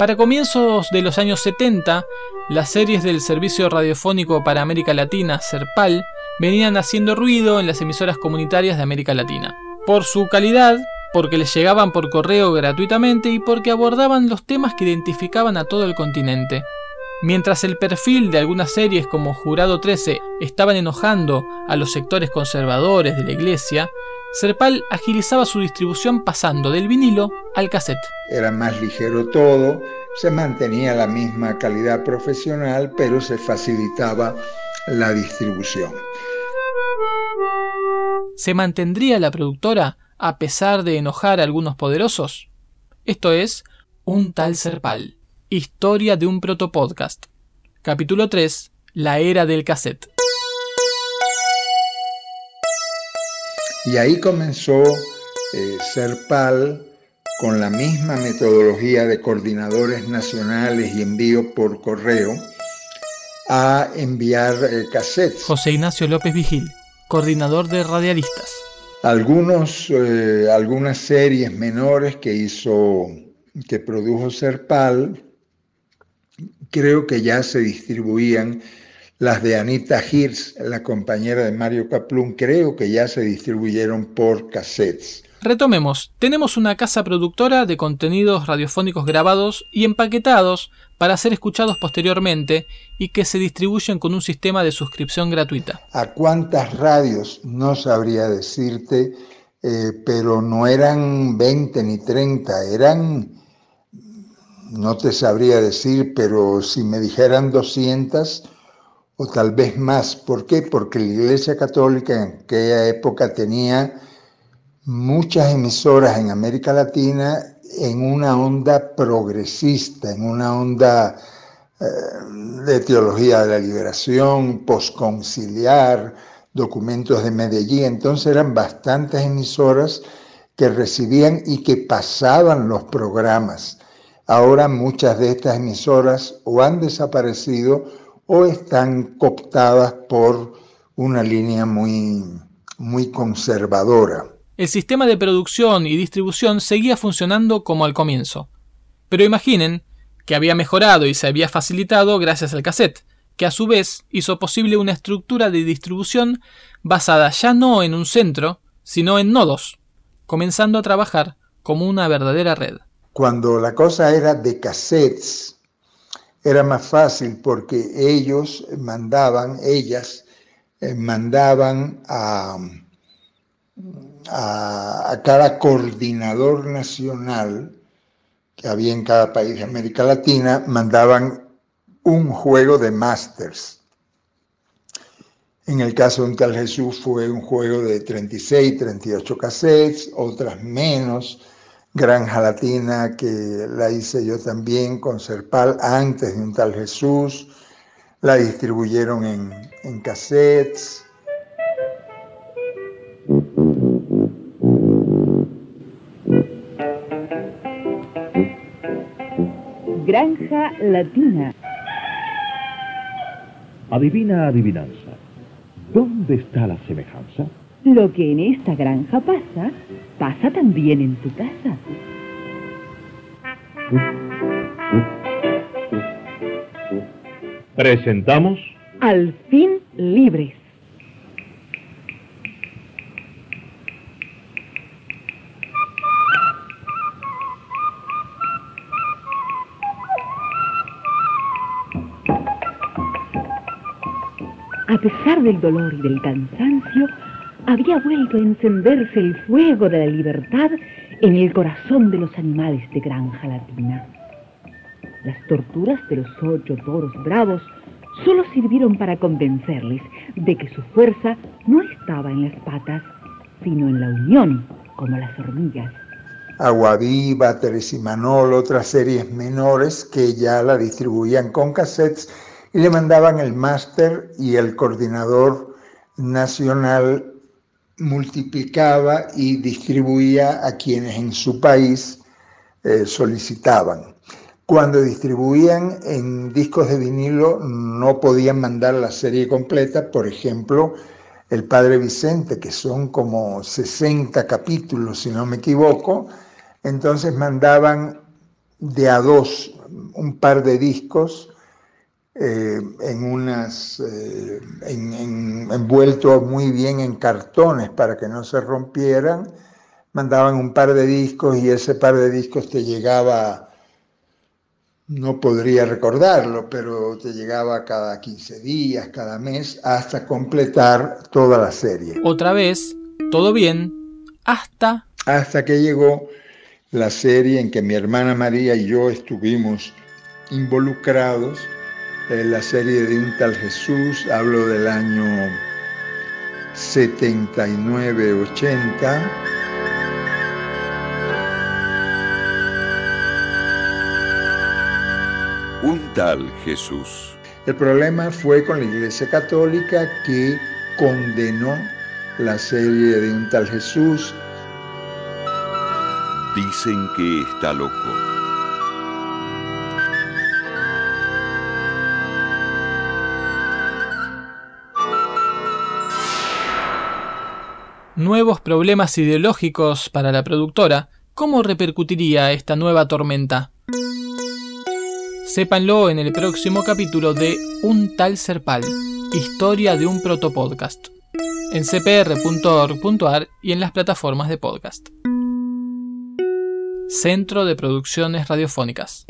Para comienzos de los años 70, las series del Servicio Radiofónico para América Latina, CERPAL, venían haciendo ruido en las emisoras comunitarias de América Latina. Por su calidad, porque les llegaban por correo gratuitamente y porque abordaban los temas que identificaban a todo el continente. Mientras el perfil de algunas series como Jurado 13 estaban enojando a los sectores conservadores de la iglesia, Serpal agilizaba su distribución pasando del vinilo al cassette. Era más ligero todo, se mantenía la misma calidad profesional, pero se facilitaba la distribución. ¿Se mantendría la productora a pesar de enojar a algunos poderosos? Esto es Un tal Serpal, historia de un protopodcast. Capítulo 3, La era del cassette. Y ahí comenzó eh, Serpal con la misma metodología de coordinadores nacionales y envío por correo a enviar eh, cassettes. José Ignacio López Vigil, coordinador de radialistas. Algunos, eh, algunas series menores que hizo, que produjo Serpal, creo que ya se distribuían las de Anita Hirsch, la compañera de Mario Kaplun, creo que ya se distribuyeron por cassettes. Retomemos, tenemos una casa productora de contenidos radiofónicos grabados y empaquetados para ser escuchados posteriormente y que se distribuyen con un sistema de suscripción gratuita. ¿A cuántas radios? No sabría decirte, eh, pero no eran 20 ni 30, eran, no te sabría decir, pero si me dijeran 200, o tal vez más. ¿Por qué? Porque la Iglesia Católica en aquella época tenía muchas emisoras en América Latina en una onda progresista, en una onda eh, de teología de la liberación, posconciliar, documentos de Medellín. Entonces eran bastantes emisoras que recibían y que pasaban los programas. Ahora muchas de estas emisoras o han desaparecido o están cooptadas por una línea muy, muy conservadora. El sistema de producción y distribución seguía funcionando como al comienzo. Pero imaginen que había mejorado y se había facilitado gracias al cassette, que a su vez hizo posible una estructura de distribución basada ya no en un centro, sino en nodos, comenzando a trabajar como una verdadera red. Cuando la cosa era de cassettes, era más fácil porque ellos mandaban, ellas eh, mandaban a, a, cada coordinador nacional que había en cada país de América Latina, mandaban un juego de masters. En el caso de un tal Jesús fue un juego de 36, 38 cassettes, otras menos Granja Latina, que la hice yo también con Serpal antes de un tal Jesús. La distribuyeron en, en cassettes. Granja Latina. Adivina adivinanza. ¿Dónde está la semejanza? Lo que en esta granja pasa, pasa también en tu casa. Presentamos Al fin libres. A pesar del dolor y del cansancio, había vuelto a encenderse el fuego de la libertad en el corazón de los animales de granja latina. Las torturas de los ocho toros bravos solo sirvieron para convencerles de que su fuerza no estaba en las patas, sino en la unión, como las hormigas. Aguaviva, Teres y Manolo, otras series menores que ya la distribuían con cassettes y le mandaban el máster y el coordinador nacional multiplicaba y distribuía a quienes en su país eh, solicitaban. Cuando distribuían en discos de vinilo no podían mandar la serie completa, por ejemplo, El Padre Vicente, que son como 60 capítulos, si no me equivoco, entonces mandaban de a dos un par de discos eh, en unas, eh, envueltos muy bien en cartones para que no se rompieran. Mandaban un par de discos y ese par de discos te llegaba no podría recordarlo, pero te llegaba cada 15 días, cada mes, hasta completar toda la serie. Otra vez, todo bien, hasta... Hasta que llegó la serie en que mi hermana María y yo estuvimos involucrados, la serie de un tal Jesús, hablo del año 79-80 un tal Jesús. El problema fue con la Iglesia Católica que condenó la serie de un tal Jesús. Dicen que está loco. Nuevos problemas ideológicos para la productora. ¿Cómo repercutiría esta nueva tormenta? Sépanlo en el próximo capítulo de Un tal Serpal, historia de un protopodcast, en cpr.org.ar y en las plataformas de podcast. Centro de Producciones Radiofónicas.